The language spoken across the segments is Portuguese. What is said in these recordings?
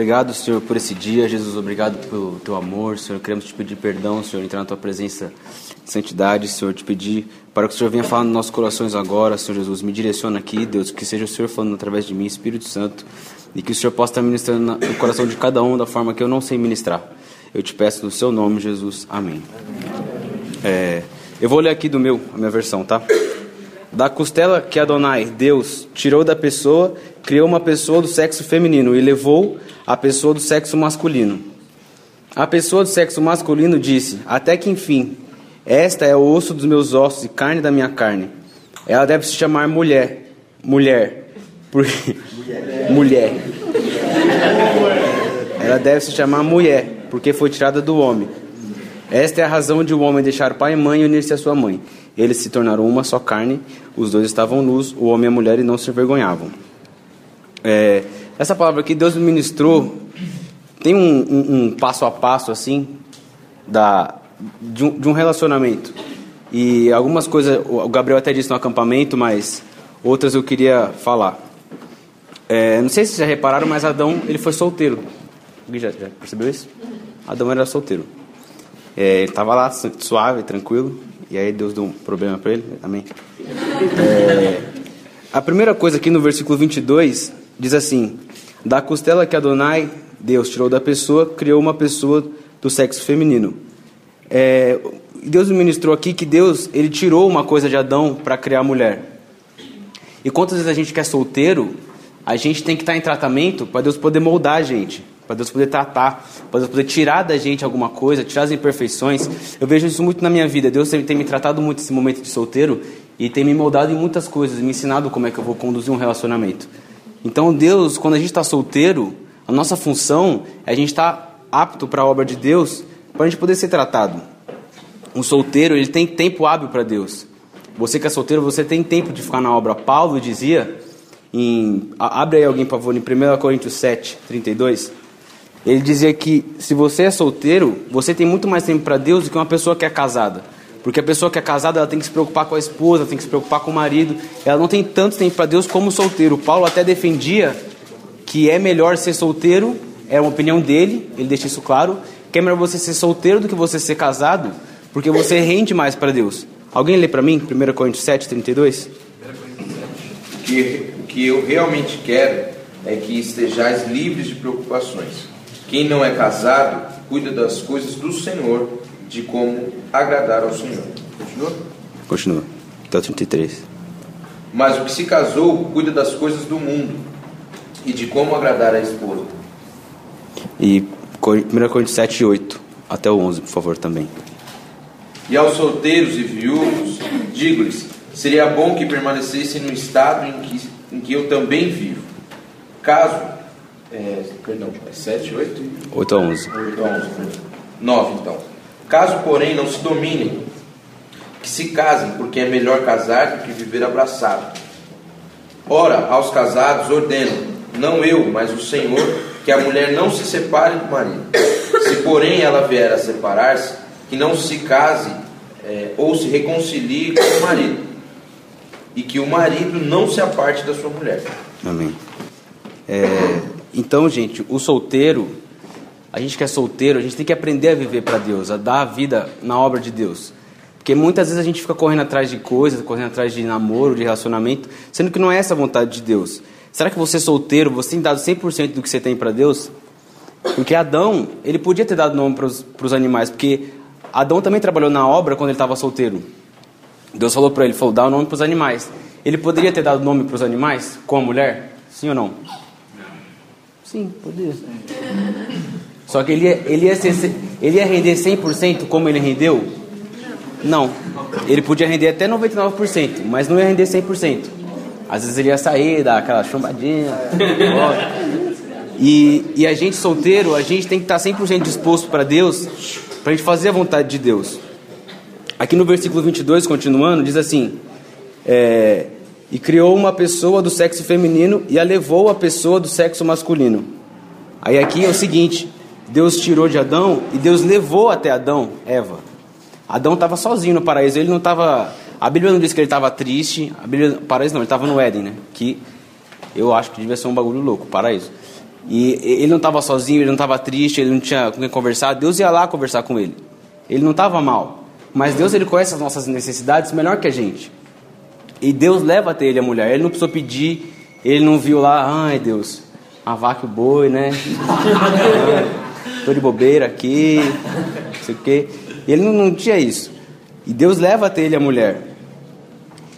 obrigado, Senhor, por esse dia. Jesus, obrigado pelo teu amor. Senhor, queremos te pedir perdão, Senhor, entrar na tua presença de santidade. Senhor, te pedir para que o Senhor venha falar nos nossos corações agora, Senhor Jesus. Me direciona aqui, Deus, que seja o Senhor falando através de mim, Espírito Santo, e que o Senhor possa estar ministrando no coração de cada um da forma que eu não sei ministrar. Eu te peço no seu nome, Jesus. Amém. É, eu vou ler aqui do meu, a minha versão, tá? Da costela que Adonai, Deus, tirou da pessoa, criou uma pessoa do sexo feminino e levou a pessoa do sexo masculino. A pessoa do sexo masculino disse: Até que enfim, esta é o osso dos meus ossos e carne da minha carne. Ela deve se chamar mulher. Mulher. Porque... mulher. Ela deve se chamar mulher, porque foi tirada do homem. Esta é a razão de o um homem deixar pai e mãe e unir-se à sua mãe. Eles se tornaram uma só carne, os dois estavam nus, o homem e a mulher, e não se envergonhavam. É, essa palavra aqui, Deus ministrou, tem um, um, um passo a passo, assim, da, de, um, de um relacionamento. E algumas coisas, o Gabriel até disse no acampamento, mas outras eu queria falar. É, não sei se vocês já repararam, mas Adão ele foi solteiro. Alguém já, já percebeu isso? Adão era solteiro. É, ele estava lá suave, tranquilo, e aí Deus deu um problema para ele. Amém. É, a primeira coisa aqui no versículo 22 diz assim: Da costela que Adonai, Deus tirou da pessoa, criou uma pessoa do sexo feminino. É, Deus ministrou aqui que Deus ele tirou uma coisa de Adão para criar a mulher. E quantas vezes a gente quer solteiro, a gente tem que estar em tratamento para Deus poder moldar a gente, para Deus poder tratar, para Deus poder tirar da gente alguma coisa, tirar as imperfeições. Eu vejo isso muito na minha vida. Deus tem, me tratado muito esse momento de solteiro e tem me moldado em muitas coisas, me ensinado como é que eu vou conduzir um relacionamento. Então, Deus, quando a gente está solteiro, a nossa função é a gente estar tá apto para a obra de Deus, para a gente poder ser tratado. Um solteiro, ele tem tempo hábil para Deus. Você que é solteiro, você tem tempo de ficar na obra. Paulo dizia, em, abre aí alguém, por favor, em 1 Coríntios 7, 32. Ele dizia que se você é solteiro, você tem muito mais tempo para Deus do que uma pessoa que é casada. Porque a pessoa que é casada, ela tem que se preocupar com a esposa, tem que se preocupar com o marido. Ela não tem tanto tempo para Deus como solteiro. Paulo até defendia que é melhor ser solteiro, é uma opinião dele, ele deixa isso claro, que é melhor você ser solteiro do que você ser casado, porque você rende mais para Deus. Alguém lê para mim, 1 Coríntios 7, 32? O que, o que eu realmente quero é que estejais livres de preocupações. Quem não é casado, cuida das coisas do Senhor, de como agradar ao Senhor. Continua? Continua. Até 33. Mas o que se casou, cuida das coisas do mundo e de como agradar a esposa. E 1 Coríntios 7, 8. Até o 11, por favor, também. E aos solteiros e viúvos, digo-lhes: seria bom que permanecessem no estado em que, em que eu também vivo. Caso. É, perdão, é 7, 8? 8 a 11. 8 a 11. 9, então. Caso, porém, não se dominem, que se casem, porque é melhor casar do que viver abraçado. Ora, aos casados ordeno, não eu, mas o Senhor, que a mulher não se separe do marido. Se, porém, ela vier a separar-se, que não se case é, ou se reconcilie com o marido, e que o marido não se aparte da sua mulher. Amém. É, então, gente, o solteiro, a gente que é solteiro, a gente tem que aprender a viver para Deus, a dar a vida na obra de Deus. Porque muitas vezes a gente fica correndo atrás de coisas, correndo atrás de namoro, de relacionamento, sendo que não é essa a vontade de Deus. Será que você solteiro, você tem dado 100% do que você tem para Deus? Porque Adão, ele podia ter dado nome para os animais, porque Adão também trabalhou na obra quando ele estava solteiro. Deus falou para ele, falou, dá o nome para os animais. Ele poderia ter dado nome para os animais com a mulher? Sim ou não? Sim, poderia. Só que ele ia, ele ia, ser, ele ia render 100% como ele rendeu? Não. Ele podia render até 99%, mas não ia render 100%. Às vezes ele ia sair, dar aquela chumbadinha. e, e a gente solteiro, a gente tem que estar 100% disposto para Deus para a gente fazer a vontade de Deus. Aqui no versículo 22, continuando, diz assim: é, E criou uma pessoa do sexo feminino e a levou a pessoa do sexo masculino. Aí aqui é o seguinte: Deus tirou de Adão e Deus levou até Adão, Eva. Adão estava sozinho no paraíso, ele não estava. A Bíblia não diz que ele estava triste, a Bíblia, paraíso não, ele estava no Éden, né? Que eu acho que devia ser um bagulho louco, paraíso. e ele não estava sozinho, ele não estava triste, ele não tinha com quem conversar, Deus ia lá conversar com ele. Ele não estava mal, mas Deus ele conhece as nossas necessidades melhor que a gente. E Deus leva até ele a mulher. Ele não precisou pedir, ele não viu lá, ai Deus, a vaca e o boi, né? Tô de bobeira aqui, não sei o quê. Ele não, não tinha isso. E Deus leva até ele a mulher.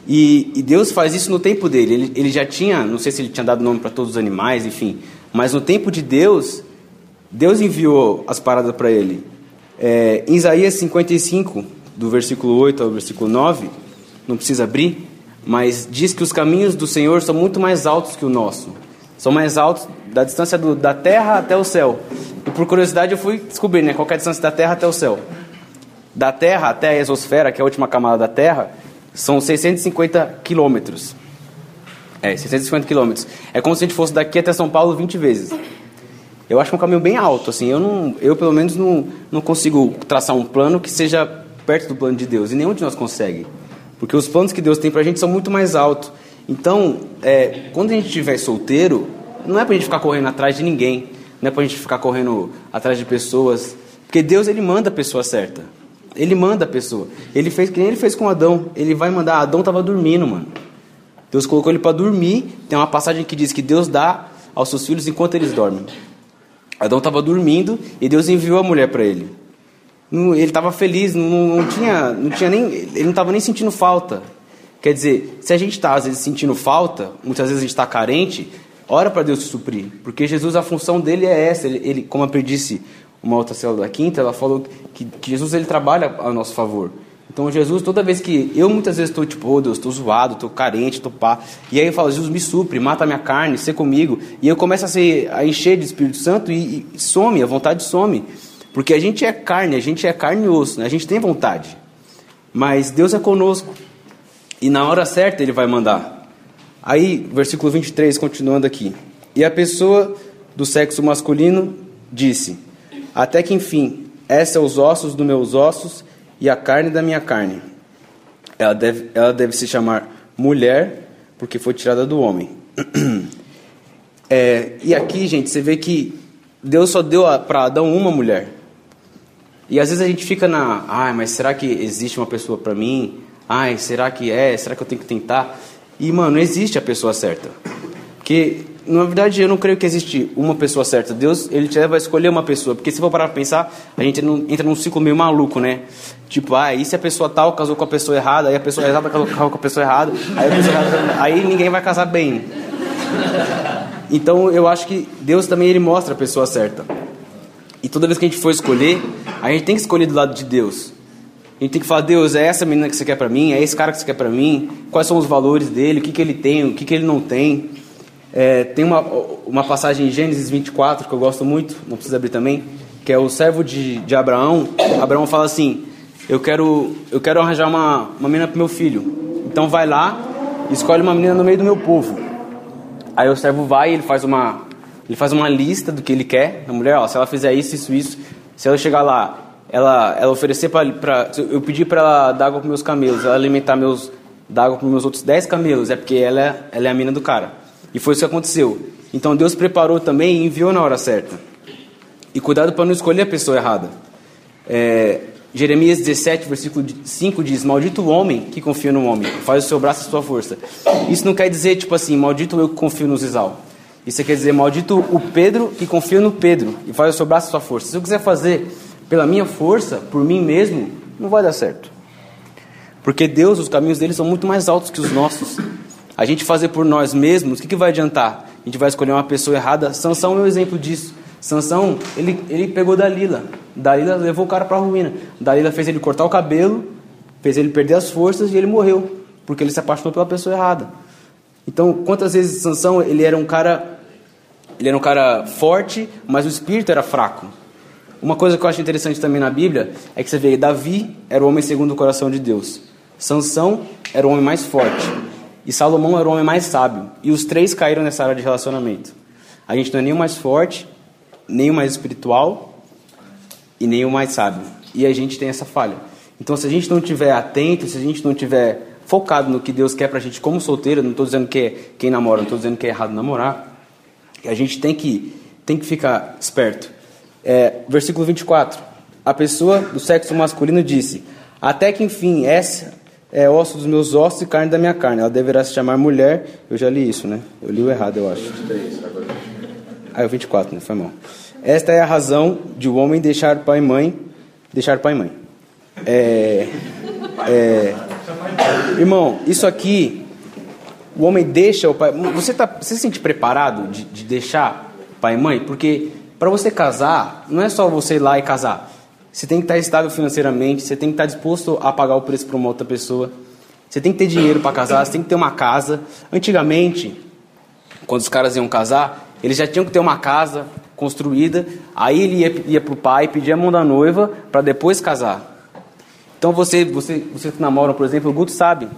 E, e, Deus faz isso no tempo dele. Ele, ele já tinha, não sei se ele tinha dado nome para todos os animais, enfim. Mas no tempo de Deus, Deus enviou as paradas para ele. É, em Isaías 55, do versículo 8 ao versículo 9, não precisa abrir, mas diz que os caminhos do Senhor são muito mais altos que o nosso. São mais altos da distância do, da terra até o céu. E por curiosidade eu fui descobrir né, qual é a distância da terra até o céu. Da terra até a exosfera, que é a última camada da terra, são 650 quilômetros. É, 650 quilômetros. É como se a gente fosse daqui até São Paulo 20 vezes. Eu acho é um caminho bem alto, assim. Eu, não, eu pelo menos, não, não consigo traçar um plano que seja perto do plano de Deus. E nenhum de nós consegue. Porque os planos que Deus tem pra gente são muito mais altos. Então, é, quando a gente estiver solteiro, não é pra gente ficar correndo atrás de ninguém. Não é pra gente ficar correndo atrás de pessoas. Porque Deus, Ele manda a pessoa certa. Ele manda a pessoa. Ele fez que nem ele fez com Adão. Ele vai mandar. Adão estava dormindo, mano. Deus colocou ele para dormir. Tem uma passagem que diz que Deus dá aos seus filhos enquanto eles dormem. Adão estava dormindo e Deus enviou a mulher para ele. Ele estava feliz, não, não, tinha, não tinha nem, ele não estava nem sentindo falta. Quer dizer, se a gente está às vezes sentindo falta, muitas vezes a gente está carente, ora para Deus te suprir, porque Jesus a função dele é essa. Ele, ele como eu disse uma outra célula da quinta, ela falou que, que Jesus ele trabalha a nosso favor. Então Jesus, toda vez que eu muitas vezes estou tipo, oh Deus, estou zoado, estou carente, estou pá, e aí eu falo, Jesus me supre, mata a minha carne, ser comigo, e eu começo a, ser, a encher de Espírito Santo e, e some, a vontade some, porque a gente é carne, a gente é carne e osso, né? a gente tem vontade, mas Deus é conosco, e na hora certa Ele vai mandar. Aí, versículo 23, continuando aqui, e a pessoa do sexo masculino disse, até que enfim, essa é os ossos dos meus ossos e a carne da minha carne. Ela deve, ela deve se chamar mulher, porque foi tirada do homem. É, e aqui, gente, você vê que Deus só deu para Adão uma mulher. E às vezes a gente fica na, ai, mas será que existe uma pessoa para mim? Ai, será que é? Será que eu tenho que tentar? E, mano, existe a pessoa certa. Porque na verdade, eu não creio que existe uma pessoa certa. Deus, ele te leva a escolher uma pessoa. Porque se for parar para pensar, a gente entra num ciclo meio maluco, né? Tipo, ah, e se a pessoa tal casou com a pessoa errada, aí a pessoa errada casou com a pessoa errada, aí, pessoa errada, aí ninguém vai casar bem. Então, eu acho que Deus também ele mostra a pessoa certa. E toda vez que a gente for escolher, a gente tem que escolher do lado de Deus. A gente tem que falar, Deus, é essa menina que você quer para mim? É esse cara que você quer para mim? Quais são os valores dele? O que, que ele tem? O que, que ele não tem? É, tem uma, uma passagem em Gênesis 24 que eu gosto muito, não precisa abrir também, que é o servo de, de Abraão. Abraão fala assim: Eu quero, eu quero arranjar uma, uma menina para meu filho. Então vai lá, escolhe uma menina no meio do meu povo. Aí o servo vai ele faz uma, ele faz uma lista do que ele quer a mulher. Ó, se ela fizer isso, isso, isso. Se ela chegar lá, ela, ela oferecer para. Eu pedi para ela dar água para meus camelos, ela alimentar meus. dar água para meus outros 10 camelos, é porque ela, é, ela é a mina do cara. E foi isso que aconteceu. Então Deus preparou também e enviou na hora certa. E cuidado para não escolher a pessoa errada. É, Jeremias 17, versículo 5 diz: Maldito o homem que confia no homem, faz o seu braço a sua força. Isso não quer dizer, tipo assim, maldito eu que confio no Zizal. Isso quer dizer, maldito o Pedro que confia no Pedro e faz o seu braço a sua força. Se eu quiser fazer pela minha força, por mim mesmo, não vai dar certo. Porque Deus, os caminhos dele são muito mais altos que os nossos. A gente fazer por nós mesmos, o que, que vai adiantar? A gente vai escolher uma pessoa errada. Sansão é um exemplo disso. Sansão, ele, ele pegou Dalila. Dalila levou o cara para a ruína. Dalila fez ele cortar o cabelo, fez ele perder as forças e ele morreu, porque ele se apaixonou pela pessoa errada. Então, quantas vezes Sansão, ele era um cara ele era um cara forte, mas o espírito era fraco. Uma coisa que eu acho interessante também na Bíblia é que você vê, Davi era o homem segundo o coração de Deus. Sansão era o homem mais forte. E Salomão era o homem mais sábio. E os três caíram nessa área de relacionamento. A gente não é nem o mais forte, nem o mais espiritual e nem o mais sábio. E a gente tem essa falha. Então, se a gente não tiver atento, se a gente não tiver focado no que Deus quer pra gente como solteiro, não estou dizendo que é quem namora, não estou dizendo que é errado namorar. A gente tem que tem que ficar esperto. É, versículo 24. A pessoa do sexo masculino disse: Até que enfim, essa é osso dos meus ossos e carne da minha carne. Ela deverá se chamar mulher. Eu já li isso, né? Eu li o errado, eu acho. Ah, é o 24, né? Foi mal. Esta é a razão de o homem deixar pai e mãe. Deixar pai e mãe. É, é, irmão, isso aqui, o homem deixa o pai. Você, tá, você se sente preparado de, de deixar pai e mãe? Porque para você casar, não é só você ir lá e casar. Você tem que estar estável financeiramente, você tem que estar disposto a pagar o preço para uma outra pessoa. Você tem que ter dinheiro para casar, você tem que ter uma casa. Antigamente, quando os caras iam casar, eles já tinham que ter uma casa construída, aí ele ia, ia para o pai pedir a mão da noiva para depois casar. Então você, você, você que namora, por exemplo, o Guto sabe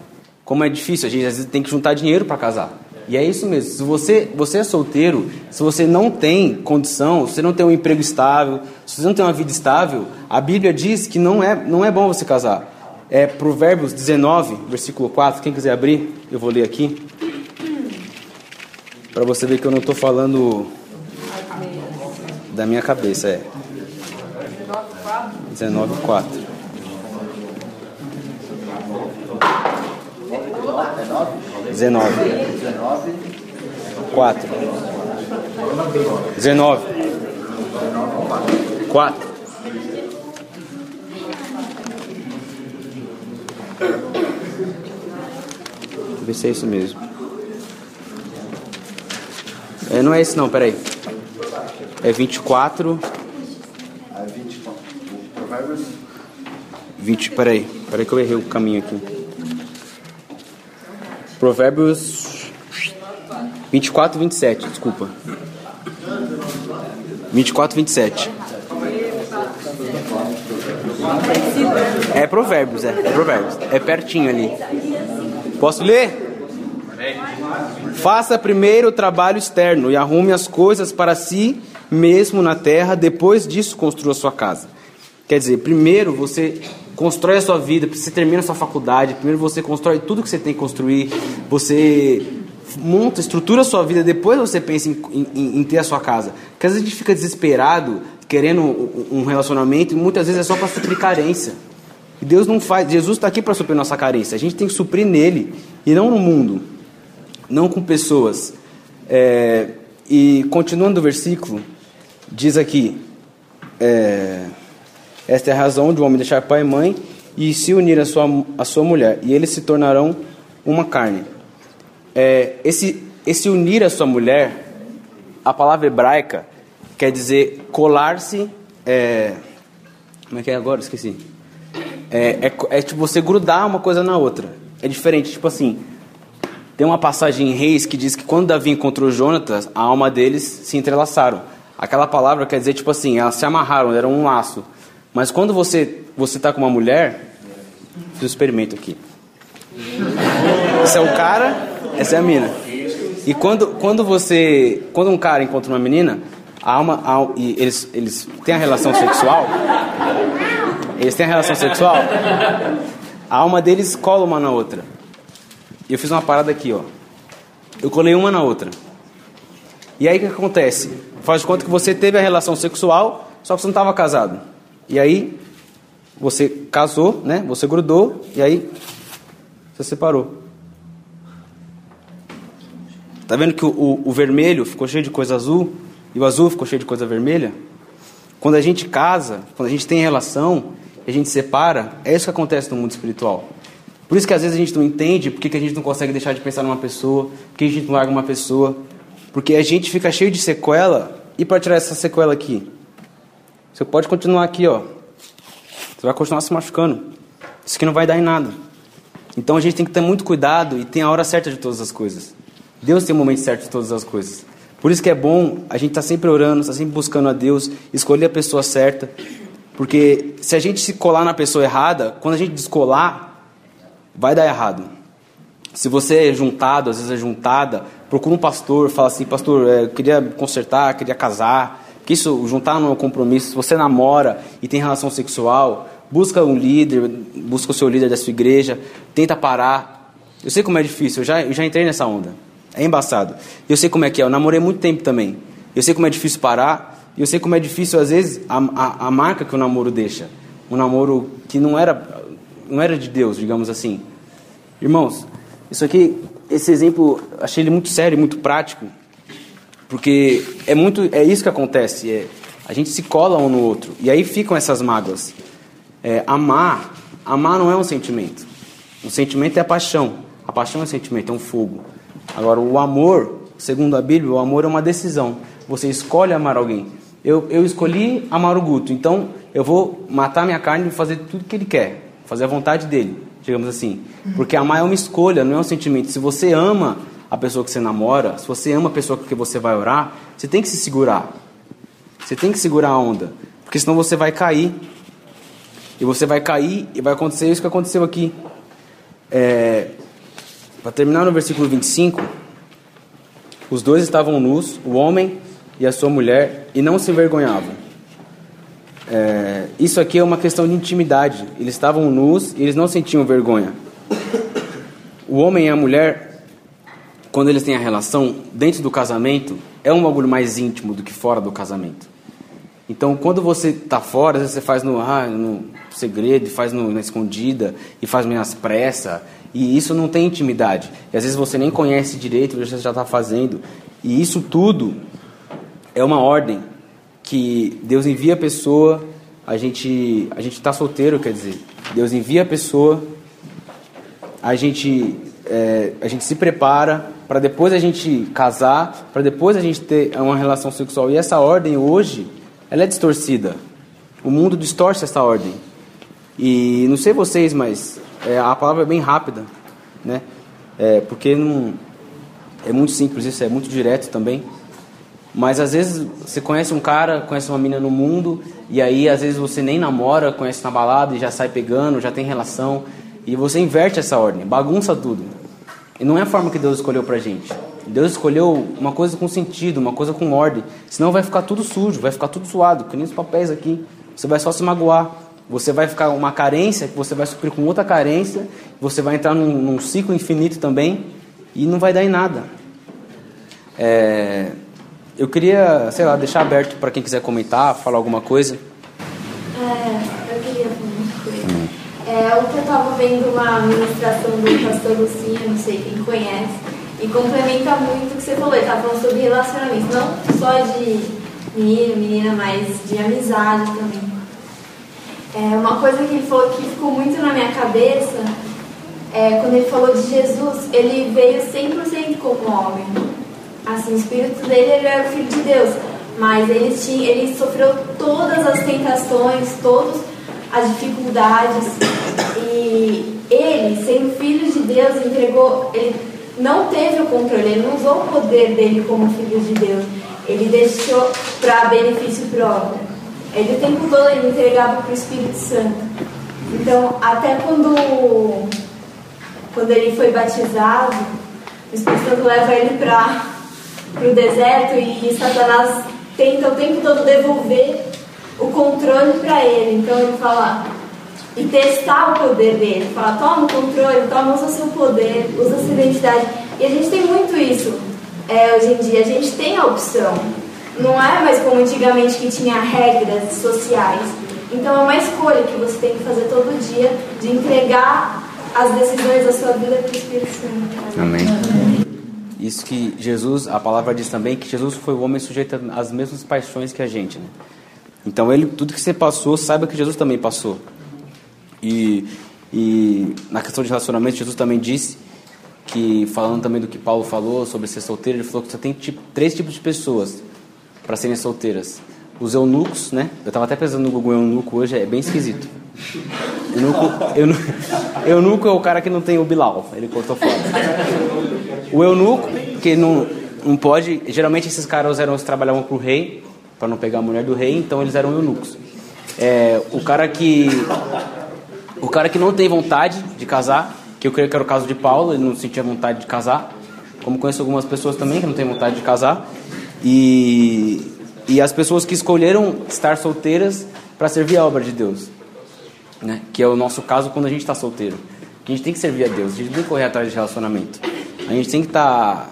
como é difícil, a gente às vezes tem que juntar dinheiro para casar. E é isso mesmo. Se você, você é solteiro, se você não tem condição, se você não tem um emprego estável, se você não tem uma vida estável, a Bíblia diz que não é, não é bom você casar. É Provérbios 19, versículo 4. Quem quiser abrir, eu vou ler aqui. Para você ver que eu não estou falando da minha cabeça. É 19, 4. 19. 4. 19. 4. Ver se é isso mesmo. É, não é esse não, peraí. É 24. É 24. Provérbios? 20, peraí. Peraí que eu errei o caminho aqui. Provérbios 24, 27, desculpa. 24, 27. É Provérbios, é, é Provérbios. É pertinho ali. Posso ler? Faça primeiro o trabalho externo e arrume as coisas para si mesmo na terra, depois disso construa sua casa. Quer dizer, primeiro você constrói a sua vida, você termina a sua faculdade, primeiro você constrói tudo que você tem que construir, você monta, estrutura a sua vida, depois você pensa em, em, em ter a sua casa. Porque às vezes a gente fica desesperado, querendo um relacionamento, e muitas vezes é só para suprir carência. E Deus não faz, Jesus está aqui para suprir nossa carência, a gente tem que suprir nele, e não no mundo, não com pessoas. É, e continuando o versículo, diz aqui. É, esta é a razão de um homem deixar pai e mãe e se unir à sua, à sua mulher, e eles se tornarão uma carne. É, esse, esse unir a sua mulher, a palavra hebraica quer dizer colar-se. É, como é que é agora? Esqueci. É, é, é, tipo você grudar uma coisa na outra. É diferente, tipo assim. Tem uma passagem em Reis que diz que quando Davi encontrou Jonatas, a alma deles se entrelaçaram. Aquela palavra quer dizer, tipo assim, elas se amarraram, era um laço. Mas quando você você está com uma mulher, fiz um experimento aqui. Esse é o cara, essa é a mina. E quando, quando você, quando um cara encontra uma menina, a alma, e eles, eles têm a relação sexual, eles têm a relação sexual, a alma deles cola uma na outra. E eu fiz uma parada aqui, ó. Eu colei uma na outra. E aí o que acontece? Faz de conta que você teve a relação sexual, só que você não estava casado. E aí você casou, né? Você grudou e aí você separou. Tá vendo que o, o, o, vermelho ficou cheio de coisa azul e o azul ficou cheio de coisa vermelha? Quando a gente casa, quando a gente tem relação, a gente separa, é isso que acontece no mundo espiritual. Por isso que às vezes a gente não entende porque que a gente não consegue deixar de pensar numa pessoa, porque a gente não larga uma pessoa, porque a gente fica cheio de sequela e para tirar essa sequela aqui, você pode continuar aqui, ó. Você vai continuar se machucando. Isso aqui não vai dar em nada. Então a gente tem que ter muito cuidado e tem a hora certa de todas as coisas. Deus tem o momento certo de todas as coisas. Por isso que é bom a gente estar tá sempre orando, estar tá sempre buscando a Deus, escolher a pessoa certa. Porque se a gente se colar na pessoa errada, quando a gente descolar, vai dar errado. Se você é juntado, às vezes é juntada, procura um pastor, fala assim, pastor, é, eu queria consertar, queria casar, que isso juntar no compromisso, se você namora e tem relação sexual, busca um líder, busca o seu líder da sua igreja, tenta parar. Eu sei como é difícil, eu já, eu já entrei nessa onda. É embaçado. Eu sei como é que é, eu namorei muito tempo também. Eu sei como é difícil parar. E eu sei como é difícil, às vezes, a, a, a marca que o namoro deixa. Um namoro que não era, não era de Deus, digamos assim. Irmãos, isso aqui, esse exemplo, achei ele muito sério muito prático. Porque é muito, é isso que acontece. É, a gente se cola um no outro. E aí ficam essas mágoas. É, amar, amar não é um sentimento. Um sentimento é a paixão. A paixão é um sentimento, é um fogo. Agora, o amor, segundo a Bíblia, o amor é uma decisão. Você escolhe amar alguém. Eu, eu escolhi amar o Guto, então eu vou matar minha carne e fazer tudo que ele quer, fazer a vontade dele, digamos assim. Porque amar é uma escolha, não é um sentimento. Se você ama a pessoa que você namora, se você ama a pessoa que você vai orar, você tem que se segurar. Você tem que segurar a onda, porque senão você vai cair. E você vai cair e vai acontecer isso que aconteceu aqui. É, Para terminar no versículo 25, os dois estavam nus, o homem e a sua mulher, e não se envergonhavam. É, isso aqui é uma questão de intimidade. Eles estavam nus e eles não sentiam vergonha. O homem e a mulher, quando eles têm a relação dentro do casamento, é um bagulho mais íntimo do que fora do casamento. Então, quando você está fora, você faz no, ah, no segredo, faz no, na escondida, e faz meio às pressas, e isso não tem intimidade. E às vezes você nem conhece direito, você já está fazendo. E isso tudo é uma ordem que Deus envia a pessoa, a gente a gente está solteiro, quer dizer, Deus envia a pessoa, a gente é, a gente se prepara para depois a gente casar, para depois a gente ter uma relação sexual. E essa ordem hoje ela é distorcida. O mundo distorce essa ordem. E não sei vocês, mas é, a palavra é bem rápida, né? É, porque não, é muito simples isso, é muito direto também. Mas às vezes você conhece um cara, conhece uma menina no mundo, e aí às vezes você nem namora, conhece na balada e já sai pegando, já tem relação, e você inverte essa ordem, bagunça tudo. E não é a forma que Deus escolheu pra gente. Deus escolheu uma coisa com sentido, uma coisa com ordem. Senão vai ficar tudo sujo, vai ficar tudo suado, que nem os papéis aqui. Você vai só se magoar. Você vai ficar uma carência que você vai suprir com outra carência. Você vai entrar num, num ciclo infinito também e não vai dar em nada. É, eu queria, sei lá, deixar aberto para quem quiser comentar, falar alguma coisa. É, eu queria falar uma coisa. É, eu estava vendo uma ministração do pastor Lucinha, não sei quem conhece, e complementa muito o que você falou. Ele estava falando sobre relacionamento, não só de menino, menina, mas de amizade também. É, uma coisa que ele falou que ficou muito na minha cabeça é quando ele falou de Jesus, ele veio 100% como homem. Assim, o espírito dele ele era o filho de Deus, mas ele, tinha, ele sofreu todas as tentações, todas as dificuldades. E ele, sendo filho de Deus, entregou, ele não teve o controle, ele não usou o poder dele como filho de Deus. Ele deixou para benefício próprio. Ele o tempo todo ele entregava para o Espírito Santo. Então, até quando, quando ele foi batizado, o Espírito Santo leva ele para o deserto e Satanás tenta o tempo todo devolver o controle para ele. Então ele fala, e testar o poder dele. Fala, toma o controle, toma, usa seu poder, usa sua identidade. E a gente tem muito isso é, hoje em dia. A gente tem a opção. Não é mais como antigamente que tinha regras sociais. Então é uma escolha que você tem que fazer todo dia de entregar as decisões da sua vida para o Espírito Santo. Amém. Isso que Jesus, a palavra diz também que Jesus foi o homem sujeito às mesmas paixões que a gente, né? Então ele, tudo que você passou, saiba que Jesus também passou. E, e na questão de relacionamento, Jesus também disse que, falando também do que Paulo falou sobre ser solteiro, ele falou que só tem tipo, três tipos de pessoas para serem solteiras. Os eunucos, né? Eu estava até pensando no Google eunuco hoje, é bem esquisito. Eunuco, eunuco, eunuco é o cara que não tem o Bilal, ele cortou fora. O eunuco, que não, não pode. Geralmente esses caras eram os que trabalhavam para o rei, para não pegar a mulher do rei, então eles eram eunucos. É, o cara que. O cara que não tem vontade de casar, que eu creio que era o caso de Paulo, ele não sentia vontade de casar. Como conheço algumas pessoas também que não têm vontade de casar. E, e as pessoas que escolheram estar solteiras para servir a obra de Deus. Né? Que é o nosso caso quando a gente está solteiro. A gente tem que servir a Deus, a gente tem que correr atrás de relacionamento. A gente tem que estar. Tá,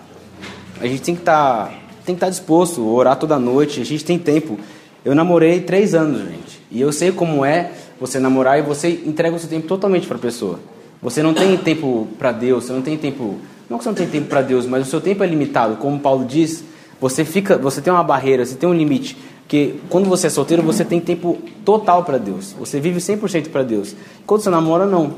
a gente tem que estar tá tem que estar disposto, orar toda noite, a gente tem tempo. Eu namorei três anos, gente. E eu sei como é você namorar e você entrega o seu tempo totalmente para a pessoa. Você não tem tempo para Deus, você não tem tempo. Não que você não tem tempo para Deus, mas o seu tempo é limitado. Como Paulo diz, você fica, você tem uma barreira, você tem um limite. Porque quando você é solteiro, você tem tempo total para Deus. Você vive 100% para Deus. Quando você namora, não.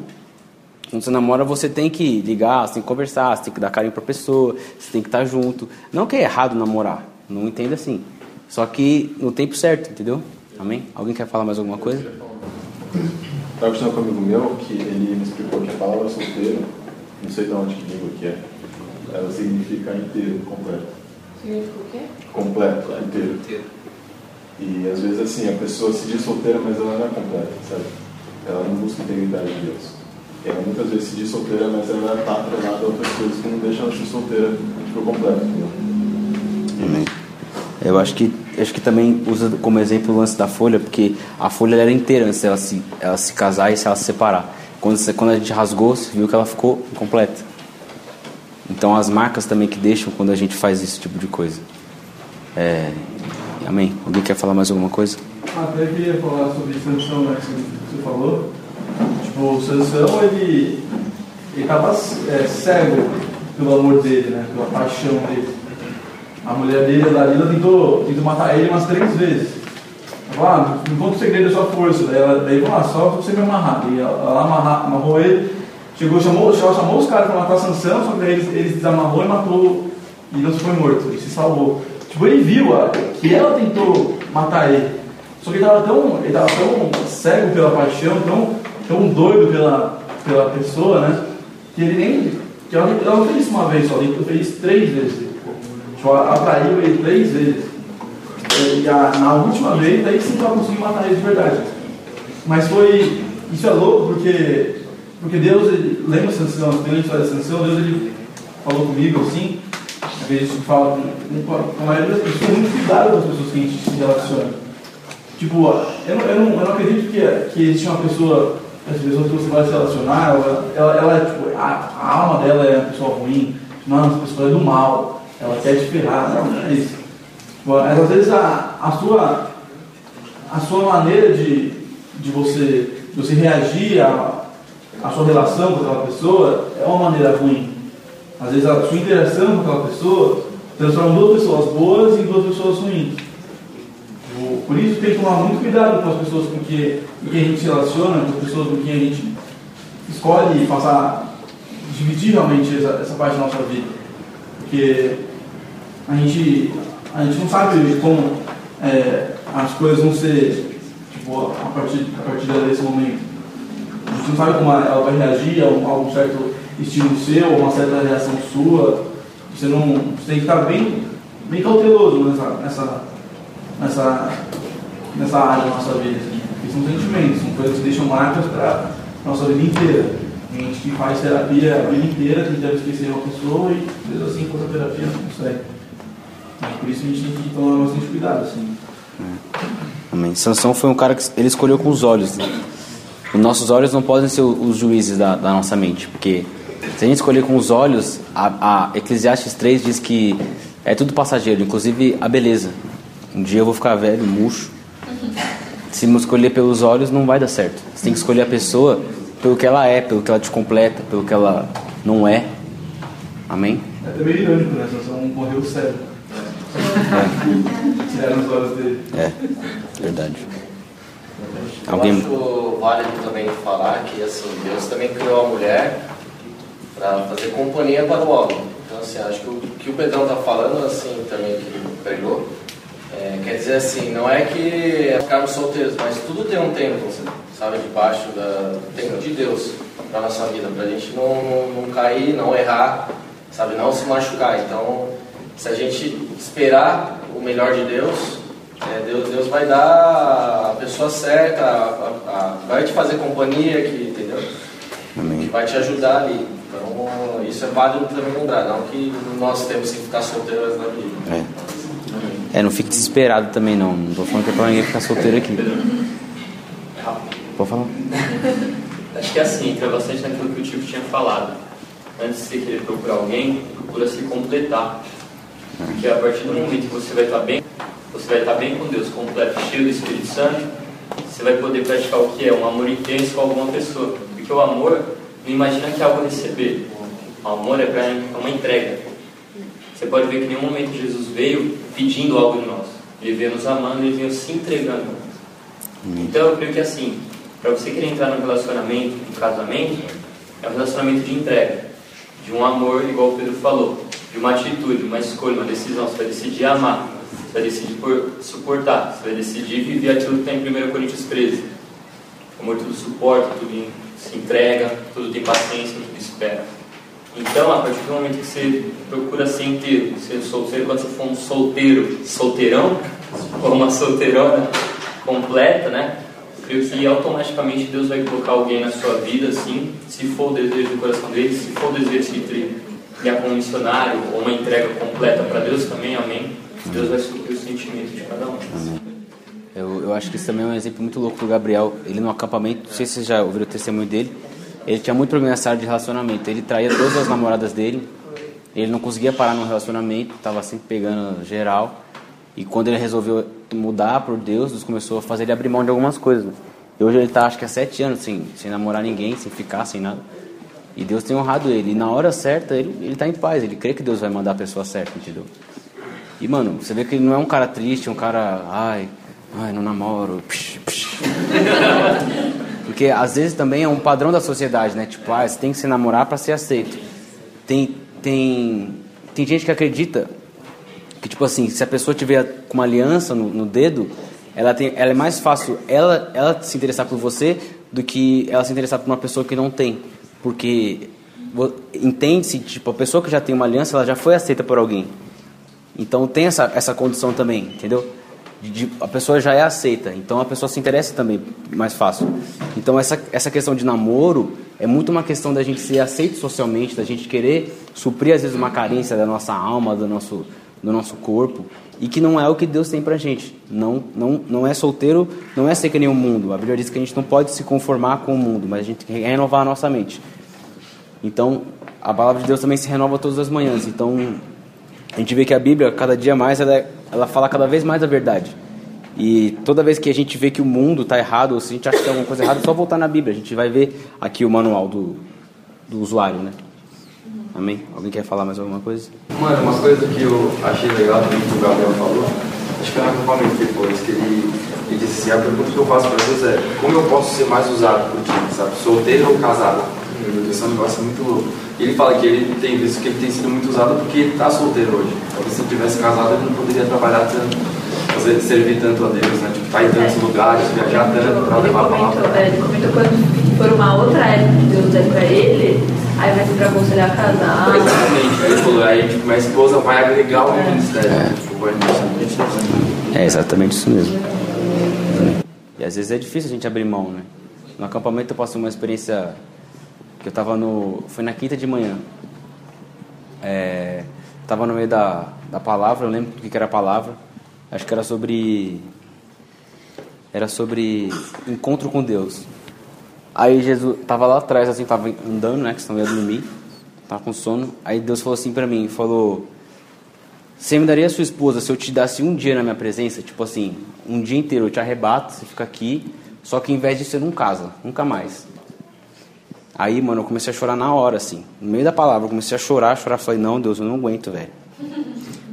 Quando você namora, você tem que ligar, você tem que conversar, você tem que dar carinho para a pessoa, você tem que estar junto. Não que é errado namorar, não entenda assim. Só que no tempo certo, entendeu? Amém? Alguém quer falar mais alguma coisa? Estava conversando com um amigo meu que ele me explicou que a palavra solteiro, não sei de onde que língua que é, ela significa inteiro, completo. Significa o quê? Completo, inteiro. E às vezes assim, a pessoa se diz solteira, mas ela não é completa, sabe? Ela não busca a integridade de Deus. E ela muitas vezes se diz solteira, mas ela está atrelada a outras coisas que não deixam ela ser solteira por completo? Amém. Eu acho que acho que também usa como exemplo o lance da folha, porque a folha era inteira antes dela se, ela se casar e se ela se separar. Quando, você, quando a gente rasgou, você viu que ela ficou incompleta. Então as marcas também que deixam quando a gente faz esse tipo de coisa. É, amém. Alguém quer falar mais alguma coisa? Até queria falar sobre Sansão, né, que você falou. Tipo, o Sansão, ele estava é, cego pelo amor dele, né, pela paixão dele. A mulher dele, a Dalila, tentou, tentou matar ele umas três vezes. Ela ah, não conta o segredo da sua força. Daí, ela, daí falou, ah, só você me amarrar. E ela, ela amarrou ele, chegou, chamou, chamou, os caras para matar Sansão, só que daí eles, eles desamarrou e matou, e não foi morto, ele se salvou. Tipo, ele viu ó, que ela tentou matar ele. Só que ele estava tão, ele tava tão cego pela paixão, tão, tão doido pela, pela pessoa, né? Que ele nem. Que ela, ela não fez uma vez só, ele fez três vezes. Tipo, atraiu ele três vezes. E a, na última vez, daí sim ela conseguiu matar ele de verdade. Mas foi. Isso é louco porque. Porque Deus, ele, lembra Sansão, lembra a história de Sansão? Deus ele falou comigo assim. Às vezes a fala com, com a maioria das pessoas, muito cuidado com as pessoas que a gente se relaciona. Tipo, eu não, eu não, eu não acredito que, que existe uma pessoa, as pessoas que você vai se relacionar, ela, ela, ela tipo, a, a, alma dela é uma pessoa ruim, não, essa pessoa é do mal, ela quer te ferrar, não, é isso. Às vezes a, a, sua, a sua maneira de, de você, de você reagir à, à sua relação com aquela pessoa é uma maneira ruim. Às vezes a sua interação com aquela pessoa transforma duas pessoas boas em duas pessoas ruins. Por isso tem que tomar muito cuidado com as pessoas com que, com quem a gente se relaciona, com as pessoas com quem a gente escolhe passar, dividir realmente essa, essa parte da nossa vida. Porque a gente, a gente não sabe como é, as coisas vão ser tipo, a, partir, a partir desse momento. A gente não sabe como ela vai reagir a, um, certo estilo seu, uma certa reação sua. Você, não, você tem que estar bem, bem cauteloso nessa, nessa, nessa, nessa área da nossa vida. Assim. Porque são sentimentos, são coisas que deixam marcas para a nossa vida inteira. Tem gente que faz terapia a vida inteira tentando esquecer uma pessoa e, mesmo assim, com a terapia não consegue. Então, por isso a gente tem que tomar bastante cuidado. Assim. Amém. Sansão foi um cara que ele escolheu com os olhos. Né? Os nossos olhos não podem ser os juízes da, da nossa mente, porque se a gente escolher com os olhos, a, a Eclesiastes 3 diz que é tudo passageiro, inclusive a beleza. Um dia eu vou ficar velho, murcho. Se me escolher pelos olhos, não vai dar certo. Você tem que escolher a pessoa pelo que ela é, pelo que ela te completa, pelo que ela não é. Amém? É até meio irônico, né? Sansão morreu cego. É. Tiraram os olhos dele. É, verdade. Eu acho válido também falar que assim, Deus também criou a mulher para fazer companhia para o homem. Então, assim, acho que o que o Pedrão está falando, assim, também que ele pregou, é, quer dizer assim, não é que é ficarmos solteiros, mas tudo tem um tempo, sabe, debaixo da, do tempo de Deus para nossa vida, para a gente não, não, não cair, não errar, sabe, não se machucar. Então, se a gente esperar o melhor de Deus, é, Deus, Deus vai dar a pessoa certa, a, a, a, vai te fazer companhia, que, entendeu? Amém. Vai te ajudar ali. Então, isso é válido também lembrar, não que nós temos que ficar solteiros na vida. É. é, não fique desesperado também, não. Não tô falando que é pra ninguém ficar solteiro aqui. Pode falar? Acho que é assim, entra bastante naquilo que o Tico tinha falado. Antes de você querer procurar alguém, procura se completar. Porque a partir do momento que você vai estar bem, você vai estar bem com Deus, completo, cheio do Espírito Santo, você vai poder praticar o que é um amor intenso com alguma pessoa. Porque o amor não imagina que é algo receber. O amor é, pra, é uma entrega. Você pode ver que em nenhum momento Jesus veio pedindo algo de nós. Ele veio nos amando, ele veio se entregando. Então eu creio que assim, para você querer entrar num relacionamento, num casamento, é um relacionamento de entrega, de um amor, igual o Pedro falou, de uma atitude, uma escolha, uma decisão. Você vai decidir amar, você vai decidir por, suportar, você vai decidir viver aquilo que está em 1 Coríntios 13. O amor tudo suporta, tudo se entrega, tudo tem paciência, tudo espera. Então, a partir do momento que você procura ser inteiro, ser solteiro, quando você for um solteiro, solteirão, ou uma solteirona completa, né? creio que automaticamente Deus vai colocar alguém na sua vida, assim, se for o desejo do coração dele, se for o desejo de criar como missionário, ou uma entrega completa para Deus também, amém. Deus vai suprir o sentimento de cada um. Eu, eu acho que isso também é um exemplo muito louco do Gabriel. Ele no acampamento, não sei se vocês já ouviram o testemunho dele, ele tinha muito problema nessa área de relacionamento. Ele traía todas as namoradas dele, ele não conseguia parar no relacionamento, estava sempre pegando geral. E quando ele resolveu mudar por Deus, Deus começou a fazer ele abrir mão de algumas coisas. E hoje ele está, acho que há sete anos, sem, sem namorar ninguém, sem ficar, sem nada. E Deus tem honrado ele. E na hora certa, ele, ele tá em paz. Ele crê que Deus vai mandar a pessoa certa, entendeu? E, mano, você vê que ele não é um cara triste, um cara, ai, ai, não namoro, psh, psh. Porque às vezes também é um padrão da sociedade, né? Tipo, ah, você tem que se namorar para ser aceito. Tem, tem, tem gente que acredita que, tipo assim, se a pessoa tiver com uma aliança no, no dedo, ela, tem, ela é mais fácil ela, ela se interessar por você do que ela se interessar por uma pessoa que não tem. Porque entende-se, tipo, a pessoa que já tem uma aliança, ela já foi aceita por alguém. Então tem essa, essa condição também, entendeu? De, de, a pessoa já é aceita, então a pessoa se interessa também mais fácil. Então essa, essa questão de namoro é muito uma questão da gente ser aceito socialmente, da gente querer suprir às vezes uma carência da nossa alma, do nosso do nosso corpo e que não é o que Deus tem pra gente. Não, não, não é solteiro, não é ser que nem o mundo. A Bíblia diz que a gente não pode se conformar com o mundo, mas a gente tem que renovar a nossa mente. Então, a palavra de Deus também se renova todas as manhãs. Então, a gente vê que a Bíblia, cada dia mais, ela, é, ela fala cada vez mais a verdade. E toda vez que a gente vê que o mundo está errado, ou se a gente acha que tem alguma coisa errada, é só voltar na Bíblia. A gente vai ver aqui o manual do, do usuário, né? Amém? Alguém quer falar mais alguma coisa? Mano, uma coisa que eu achei legal também que o Gabriel falou, acho que foi no acampamento depois, que ele, ele disse assim, a pergunta que eu faço para Deus é, como eu posso ser mais usado por ti, sabe? Solteiro ou casado? Esse é um negócio muito louco. E ele fala que ele tem visto que ele tem sido muito usado porque ele está solteiro hoje. Talvez se ele tivesse casado ele não poderia trabalhar tanto, fazer, servir tanto a Deus, né? Tipo, estar tá em tantos é. lugares, viajar tanto para levar a palavra. É, ele comentou quando for uma outra época que Deus der para ele, Aí vai ser pra aconselhar casar. Exatamente. Ele falou, aí tipo, minha esposa vai agregar o é. ministério. É. Tipo, vai é exatamente isso mesmo. E às vezes é difícil a gente abrir mão, né? No acampamento eu passei uma experiência que eu tava no. Foi na quinta de manhã. É, tava no meio da, da palavra, eu lembro do que era a palavra. Acho que era sobre. Era sobre encontro com Deus. Aí Jesus tava lá atrás, assim, tava andando, né? Que senão ia dormir. Tava com sono. Aí Deus falou assim pra mim, falou... Você me daria a sua esposa se eu te desse um dia na minha presença? Tipo assim, um dia inteiro eu te arrebato, você fica aqui. Só que em vez disso você não casa, nunca mais. Aí, mano, eu comecei a chorar na hora, assim. No meio da palavra, eu comecei a chorar, chorar. Falei, não, Deus, eu não aguento, velho.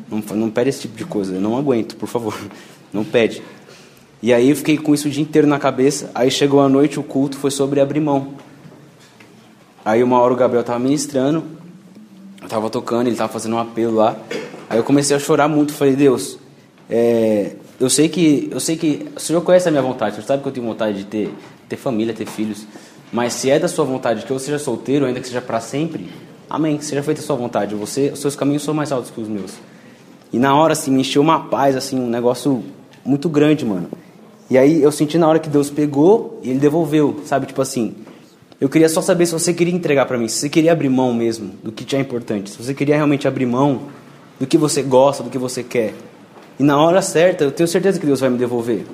Não, não pede esse tipo de coisa, eu não aguento, por favor. Não pede. E aí eu fiquei com isso o dia inteiro na cabeça. Aí chegou a noite, o culto foi sobre abrir mão. Aí uma hora o Gabriel estava ministrando, eu estava tocando, ele estava fazendo um apelo lá. Aí eu comecei a chorar muito. Falei, Deus, é, eu sei que eu sei que o Senhor conhece a minha vontade. O Senhor sabe que eu tenho vontade de ter ter família, ter filhos. Mas se é da Sua vontade que eu seja solteiro, ainda que seja para sempre, Amém. Seja feita a Sua vontade. Você, os seus caminhos são mais altos que os meus. E na hora assim me encheu uma paz, assim, um negócio muito grande, mano. E aí eu senti na hora que Deus pegou e ele devolveu, sabe? Tipo assim, eu queria só saber se você queria entregar para mim, se você queria abrir mão mesmo do que te é importante, se você queria realmente abrir mão do que você gosta, do que você quer. E na hora certa, eu tenho certeza que Deus vai me devolver.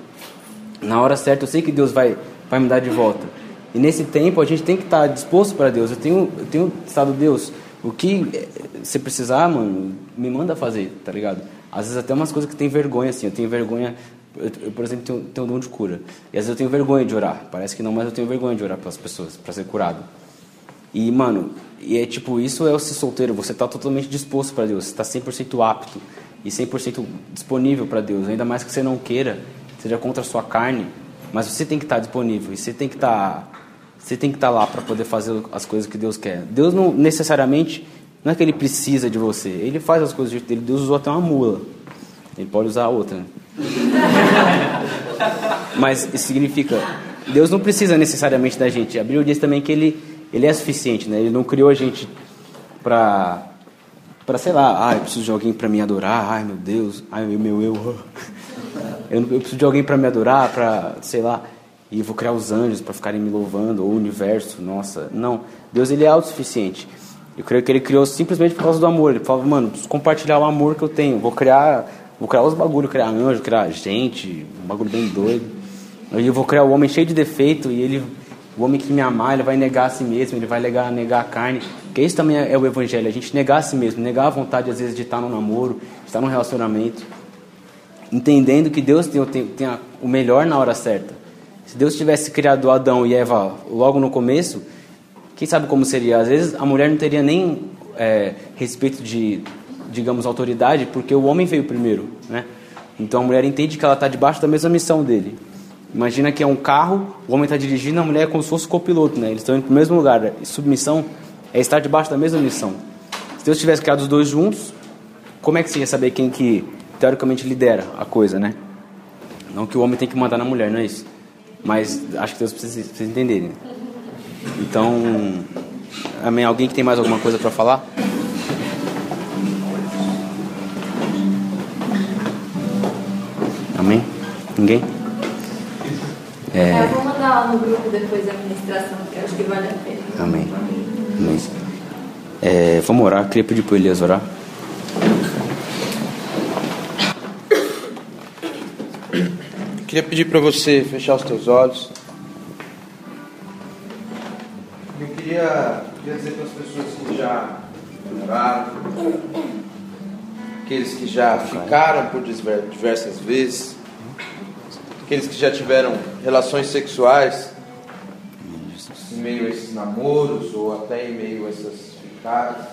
Na hora certa, eu sei que Deus vai, vai me dar de volta. E nesse tempo, a gente tem que estar disposto para Deus. Eu tenho, eu tenho estado, Deus, O que eh, você precisar, mano, me manda fazer, tá ligado? Às vezes até umas coisas que tem vergonha, assim. Eu tenho vergonha, eu, eu, por exemplo, tenho, tenho um dom de cura. E às vezes eu tenho vergonha de orar. Parece que não, mas eu tenho vergonha de orar pelas pessoas, para ser curado. E, mano, e é tipo, isso é o ser solteiro. Você tá totalmente disposto para Deus. Você tá 100% apto e 100% disponível para Deus. Ainda mais que você não queira, seja contra a sua carne. Mas você tem que estar tá disponível. E você tem que estar... Tá, você tem que estar tá lá para poder fazer as coisas que Deus quer. Deus não necessariamente não é que ele precisa de você. Ele faz as coisas dele. Deus usou até uma mula. Ele pode usar outra. Né? Mas isso significa Deus não precisa necessariamente da gente. A Bíblia diz também que ele ele é suficiente, né? Ele não criou a gente para para sei lá, ah, eu preciso de alguém para me adorar. Ai, meu Deus. Ai, meu eu. Eu, eu preciso de alguém para me adorar, para, sei lá, e vou criar os anjos para ficarem me louvando, ou o universo, nossa. Não, Deus ele é autossuficiente. Eu creio que ele criou simplesmente por causa do amor. Ele falava, mano, preciso compartilhar o amor que eu tenho. Vou criar, vou criar os bagulhos, criar anjo, criar gente, um bagulho bem doido. Eu vou criar o homem cheio de defeito e ele, o homem que me amar, ele vai negar a si mesmo, ele vai negar, negar a carne. Porque isso também é o evangelho, a gente negar a si mesmo, negar a vontade às vezes de estar no namoro, de estar no relacionamento, entendendo que Deus tem, tem, tem a, o melhor na hora certa. Se Deus tivesse criado Adão e Eva logo no começo, quem sabe como seria? Às vezes a mulher não teria nem é, respeito de, digamos, autoridade, porque o homem veio primeiro, né? Então a mulher entende que ela está debaixo da mesma missão dele. Imagina que é um carro, o homem está dirigindo, a mulher é como se fosse copiloto, né? Eles estão indo para o mesmo lugar. E submissão é estar debaixo da mesma missão. Se Deus tivesse criado os dois juntos, como é que você ia saber quem que teoricamente lidera a coisa, né? Não que o homem tem que mandar na mulher, não é isso. Mas acho que Deus precisa, precisa entender, né? Então, amém. Alguém que tem mais alguma coisa para falar? Amém? Ninguém? É... é eu vou mandar lá no grupo depois a administração, que acho que vale a pena. Amém. Amém. É, vamos orar. Queria pedir para o Elias orar. Queria pedir para você fechar os teus olhos. queria, queria dizer para as pessoas que já oraram, aqueles que já ficaram por diversas vezes, aqueles que já tiveram relações sexuais em meio a esses namoros ou até em meio a essas ficadas.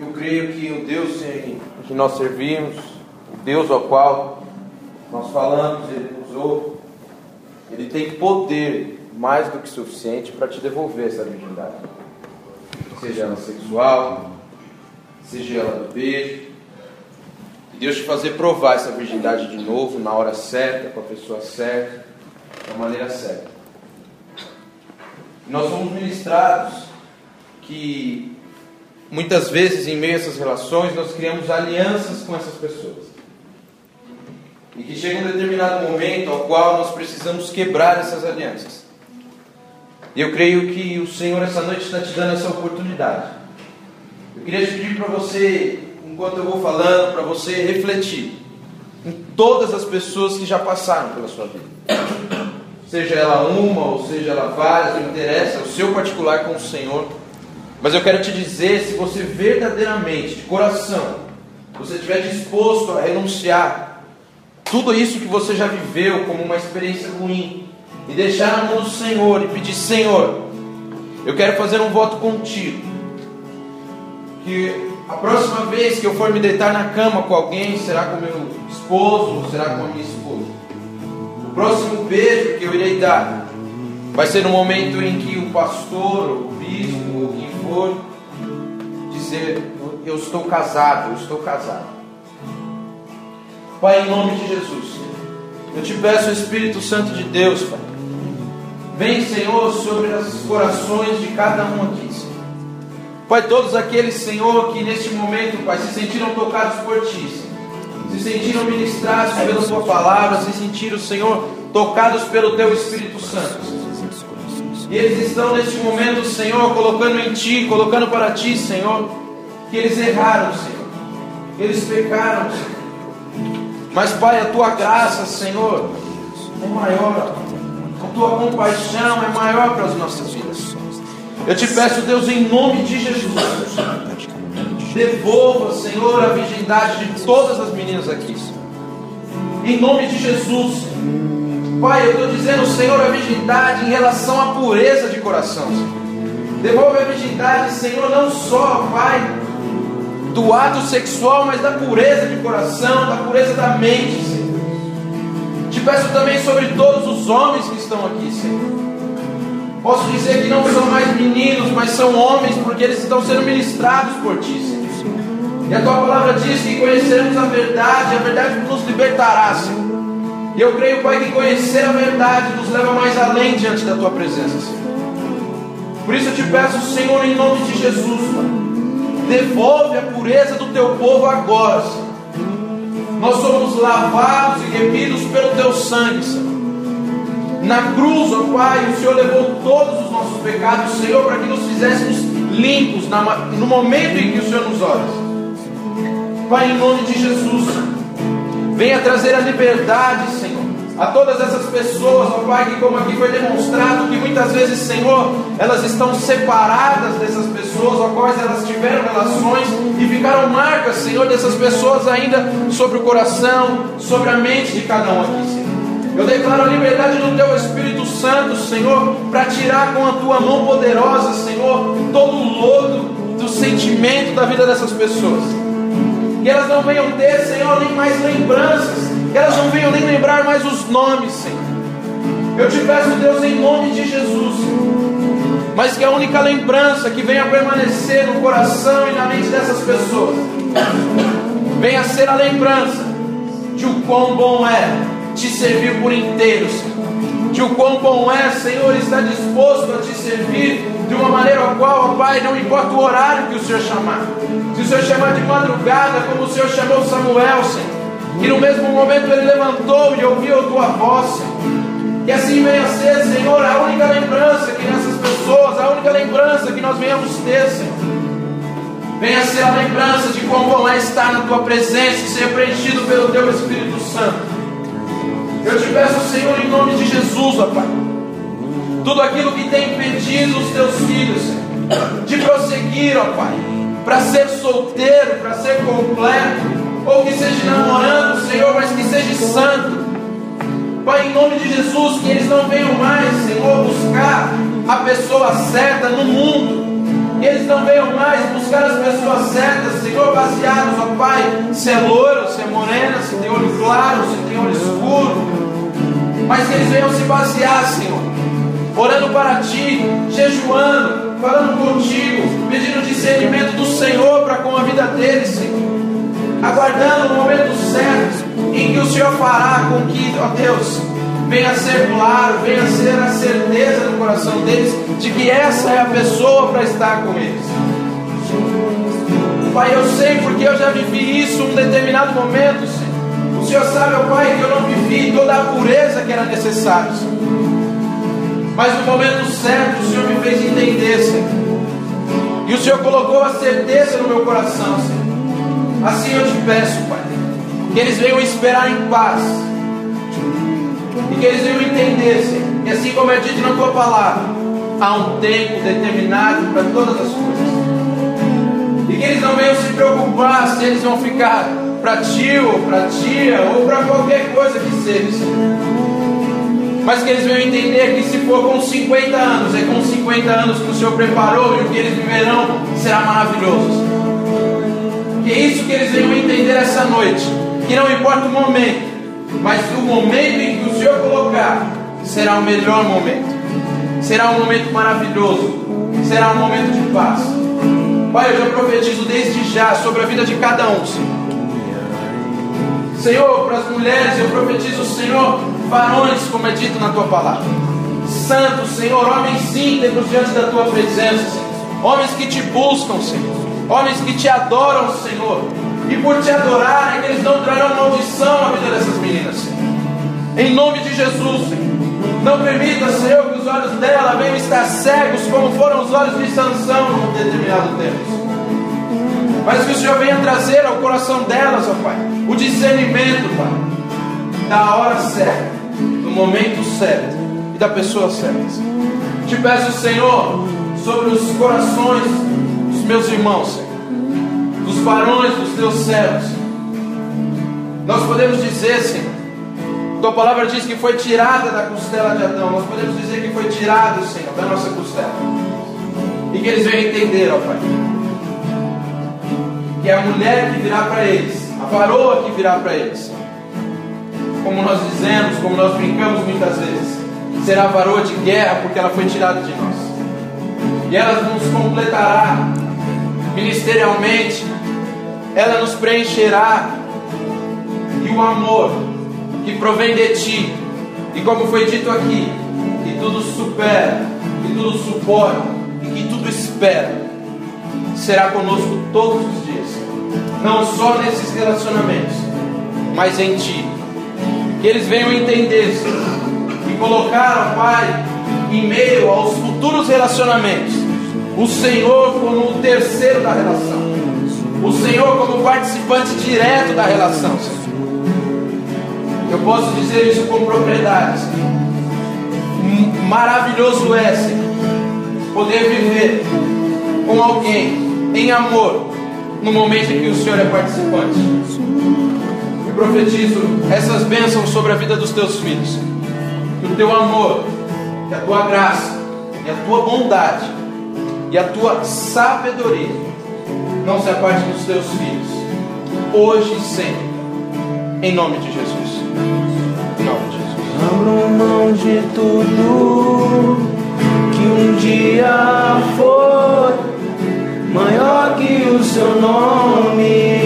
Eu creio que o Deus que nós servimos, o Deus ao qual nós falamos, Ele usou, Ele tem poder mais do que suficiente para te devolver essa virgindade. Seja ela sexual, seja ela do beijo. E Deus te fazer provar essa virgindade de novo, na hora certa, com a pessoa certa, da maneira certa. Nós somos ministrados que muitas vezes, em meio a essas relações, nós criamos alianças com essas pessoas. E que chega um determinado momento ao qual nós precisamos quebrar essas alianças. E eu creio que o Senhor essa noite está te dando essa oportunidade. Eu queria te pedir para você, enquanto eu vou falando, para você refletir em todas as pessoas que já passaram pela sua vida. Seja ela uma ou seja ela várias, não interessa, o seu particular com o Senhor. Mas eu quero te dizer, se você verdadeiramente, de coração, você estiver disposto a renunciar tudo isso que você já viveu como uma experiência ruim, e deixar na mão do Senhor e pedir: Senhor, eu quero fazer um voto contigo. Que a próxima vez que eu for me deitar na cama com alguém, será com meu esposo será com a minha esposa. O próximo beijo que eu irei dar vai ser no momento em que o pastor, o bispo, ou quem for, dizer: Eu estou casado, eu estou casado. Pai, em nome de Jesus, eu te peço, Espírito Santo de Deus, Pai Vem, Senhor, sobre os corações de cada um aqui, Senhor. Pai, todos aqueles, Senhor, que neste momento, Pai, se sentiram tocados por Ti, se sentiram ministrados pela Tua palavra, se sentiram, Senhor, tocados pelo Teu Espírito Santo. E eles estão neste momento, Senhor, colocando em Ti, colocando para Ti, Senhor, que eles erraram, Senhor, eles pecaram, Senhor. Mas, Pai, a Tua graça, Senhor, é maior. A tua compaixão é maior para as nossas vidas. Eu te peço, Deus, em nome de Jesus, devolva, Senhor, a virgindade de todas as meninas aqui. Em nome de Jesus. Pai, eu estou dizendo, Senhor, a virgindade em relação à pureza de coração. Devolve a virgindade, Senhor, não só, Pai, do ato sexual, mas da pureza de coração, da pureza da mente, Senhor. Te peço também sobre todos os homens que estão aqui, Senhor. Posso dizer que não são mais meninos, mas são homens, porque eles estão sendo ministrados por Ti, Senhor. E a Tua palavra diz que conheceremos a verdade, a verdade nos libertará, Senhor. E eu creio, Pai, que conhecer a verdade nos leva mais além diante da Tua presença, Senhor. Por isso eu te peço, Senhor, em nome de Jesus, Pai, devolve a pureza do Teu povo agora, Senhor. Nós somos lavados e remidos pelo Teu sangue, Senhor. Na cruz, ó Pai, o Senhor levou todos os nossos pecados, Senhor, para que nos fizéssemos limpos no momento em que o Senhor nos olha. Pai, em nome de Jesus, venha trazer a liberdade, Senhor, a todas essas pessoas, ó Pai, que como aqui foi demonstrado, que muitas vezes, Senhor, elas estão separadas dessas pessoas, ó quais elas tiveram relações e ficaram marcas, Senhor, dessas pessoas ainda sobre o coração, sobre a mente de cada um aqui, Senhor. Eu declaro a liberdade do Teu Espírito Santo, Senhor, para tirar com a Tua mão poderosa, Senhor, todo o lodo do sentimento da vida dessas pessoas. Que elas não venham ter, Senhor, nem mais lembranças, que elas não venham nem lembrar mais os nomes, Senhor. Eu te peço, Deus, em nome de Jesus, mas que a única lembrança que venha permanecer no coração e na mente dessas pessoas venha ser a lembrança de o quão bom é te servir por inteiro, Senhor. De o quão bom é, Senhor, estar disposto a te servir de uma maneira ao qual, ó Pai, não importa o horário que o Senhor chamar. Se o Senhor chamar de madrugada, como o Senhor chamou Samuel, Senhor. Que no mesmo momento ele levantou e ouviu a tua voz. Que assim venha a ser, Senhor, a única lembrança que nessas pessoas, a única lembrança que nós venhamos ter, Senhor. Venha ser a lembrança de quão bom é estar na tua presença e ser preenchido pelo teu Espírito Santo. Eu te peço, Senhor, em nome de Jesus, ó Pai, tudo aquilo que tem impedido os teus filhos Senhor, de prosseguir, ó Pai, para ser solteiro, para ser completo, ou que seja namorando, Senhor, mas que seja santo. Pai, em nome de Jesus, que eles não venham mais, Senhor, buscar a pessoa certa no mundo. Que eles não venham mais buscar as pessoas certas, Senhor, baseados, ó Pai, se é loiro, se é morena, se tem olho claro, se tem olho escuro mas que eles venham se basear, Senhor, orando para Ti, jejuando, falando contigo, pedindo discernimento do Senhor para com a vida deles, Senhor, aguardando o momento certo em que o Senhor fará com que, ó Deus, venha ser claro, venha ser a certeza no coração deles de que essa é a pessoa para estar com eles. Pai, eu sei porque eu já vivi isso em um determinado momento, Senhor. Senhor sabe, ó Pai, que eu não vivi toda a pureza que era necessária. Mas no momento certo, o Senhor me fez entender, Senhor. E o Senhor colocou a certeza no meu coração, Senhor. Assim eu te peço, Pai, que eles venham esperar em paz. E que eles venham entender, Senhor, que assim como é dito na tua palavra, há um tempo determinado para todas as coisas. E que eles não venham se preocupar se eles vão ficar para tio, para tia, ou para qualquer coisa que seja. Mas que eles venham entender que se for com 50 anos, é com 50 anos que o Senhor preparou e o que eles viverão será maravilhoso. É isso que eles venham entender essa noite. Que não importa o momento, mas o momento em que o Senhor colocar será o melhor momento. Será um momento maravilhoso. Será um momento de paz. Pai, eu já profetizo desde já sobre a vida de cada um, Senhor. Senhor, para as mulheres, eu profetizo, Senhor, varões, como é dito na tua palavra. Santos, Senhor, homens íntegros diante da tua presença, Senhor. Homens que te buscam, Senhor. Homens que te adoram, Senhor. E por te adorarem, eles não trarão maldição à vida dessas meninas, Senhor. Em nome de Jesus, Senhor. Não permita, Senhor, que os olhos dela venham estar cegos, como foram os olhos de Sansão num determinado tempo mas que o Senhor venha trazer ao coração delas, ó Pai, o discernimento, Pai, da hora certa, do momento certo e da pessoa certa. Te peço, Senhor, sobre os corações meus irmãos, Senhor, dos varões dos teus servos. Nós podemos dizer, Senhor, tua palavra diz que foi tirada da costela de Adão. Nós podemos dizer que foi tirado, Senhor, da nossa costela. E que eles venham entender, ó Pai. Que é a mulher que virá para eles, a varoa que virá para eles. Como nós dizemos, como nós brincamos muitas vezes, será varoa de guerra porque ela foi tirada de nós. E ela nos completará ministerialmente, ela nos preencherá. E o amor que provém de ti, e como foi dito aqui, que tudo supera, que tudo suporta e que tudo espera, será conosco todos os dias, não só nesses relacionamentos, mas em ti. Que eles venham entender e colocar, Pai, em meio aos futuros relacionamentos, o Senhor como o terceiro da relação, o Senhor como participante direto da relação. Eu posso dizer isso com propriedade. Maravilhoso é, Senhor, poder viver com alguém em amor no momento em que o Senhor é participante. Eu profetizo essas bênçãos sobre a vida dos teus filhos. Que o teu amor, que a tua graça, e a tua bondade, e a tua sabedoria não se aparte dos teus filhos, hoje e sempre, em nome de Jesus. Em nome de Jesus. Abro mão de tudo que um dia foi maior que o seu nome.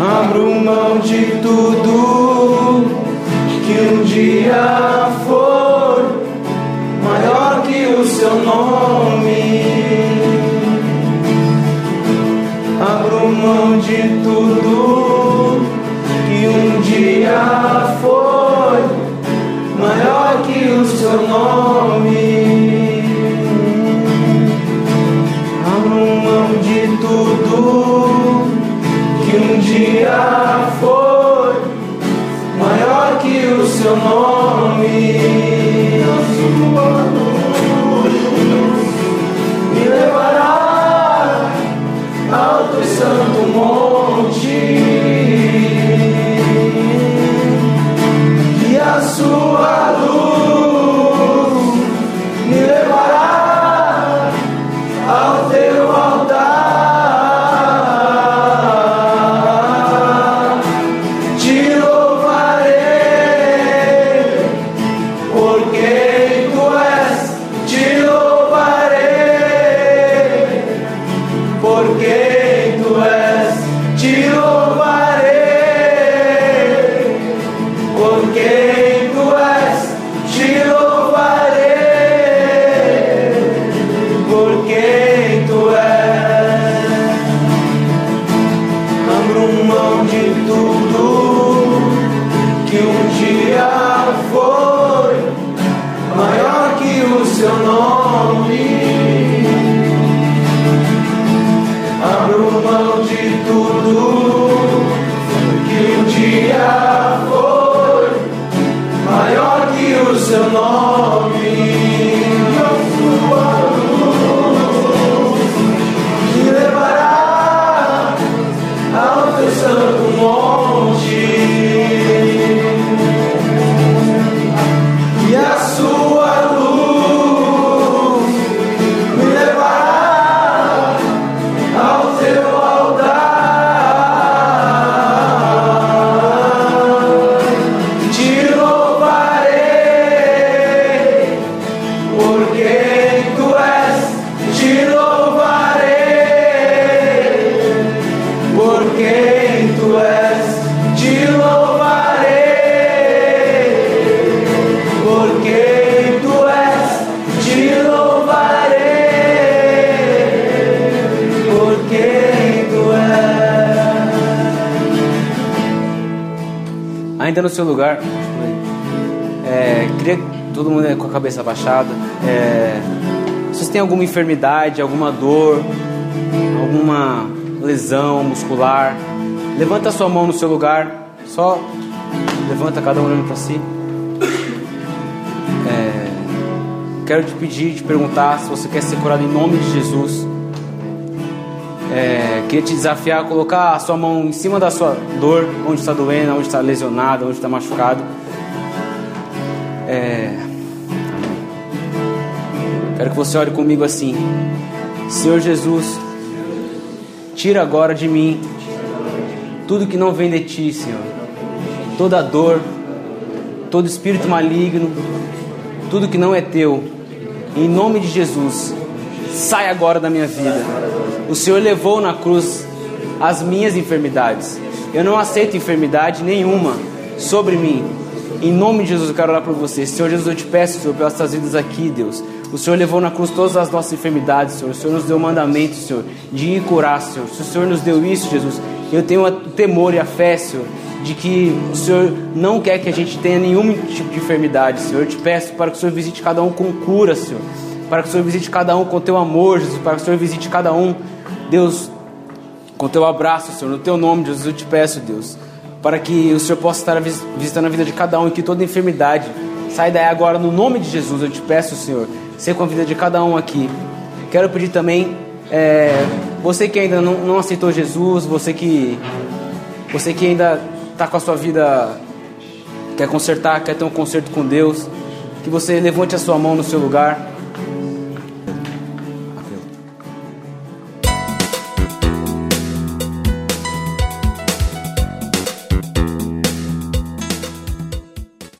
Abro mão de tudo que um dia seu nome. Abro mão de tudo que um dia foi maior que o seu nome. Abro mão de tudo que um dia foi maior que o seu nome. Seu lugar, é, queria que todo mundo com a cabeça baixada. É, vocês têm alguma enfermidade, alguma dor, alguma lesão muscular? Levanta a sua mão no seu lugar, só levanta cada um olhando para si. É, quero te pedir, te perguntar se você quer ser curado em nome de Jesus. Queria te desafiar a colocar a sua mão em cima da sua dor, onde está doendo, onde está lesionado, onde está machucado. É, quero que você ore comigo assim. Senhor Jesus, tira agora de mim tudo que não vem de ti, Senhor. Toda dor, todo espírito maligno, tudo que não é teu. Em nome de Jesus, sai agora da minha vida. O Senhor levou na cruz as minhas enfermidades. Eu não aceito enfermidade nenhuma sobre mim. Em nome de Jesus, eu quero orar por você. Senhor Jesus, eu te peço, Senhor, pelas tuas vidas aqui, Deus. O Senhor levou na cruz todas as nossas enfermidades, Senhor. O Senhor nos deu o mandamento, Senhor, de ir curar, Senhor. Se o Senhor nos deu isso, Jesus, eu tenho o temor e a fé, Senhor, de que o Senhor não quer que a gente tenha nenhum tipo de enfermidade, Senhor. Eu te peço para que o Senhor visite cada um com cura, Senhor. Para que o Senhor visite cada um com teu amor, Jesus. Para que o Senhor visite cada um, Deus, com teu abraço, Senhor. No teu nome, Jesus, eu te peço, Deus. Para que o Senhor possa estar visitando a vida de cada um e que toda enfermidade saia daí agora, no nome de Jesus. Eu te peço, Senhor ser com a vida de cada um aqui. Quero pedir também, é, você que ainda não, não, aceitou Jesus, você que, você que ainda está com a sua vida, quer consertar, quer ter um conserto com Deus, que você levante a sua mão no seu lugar.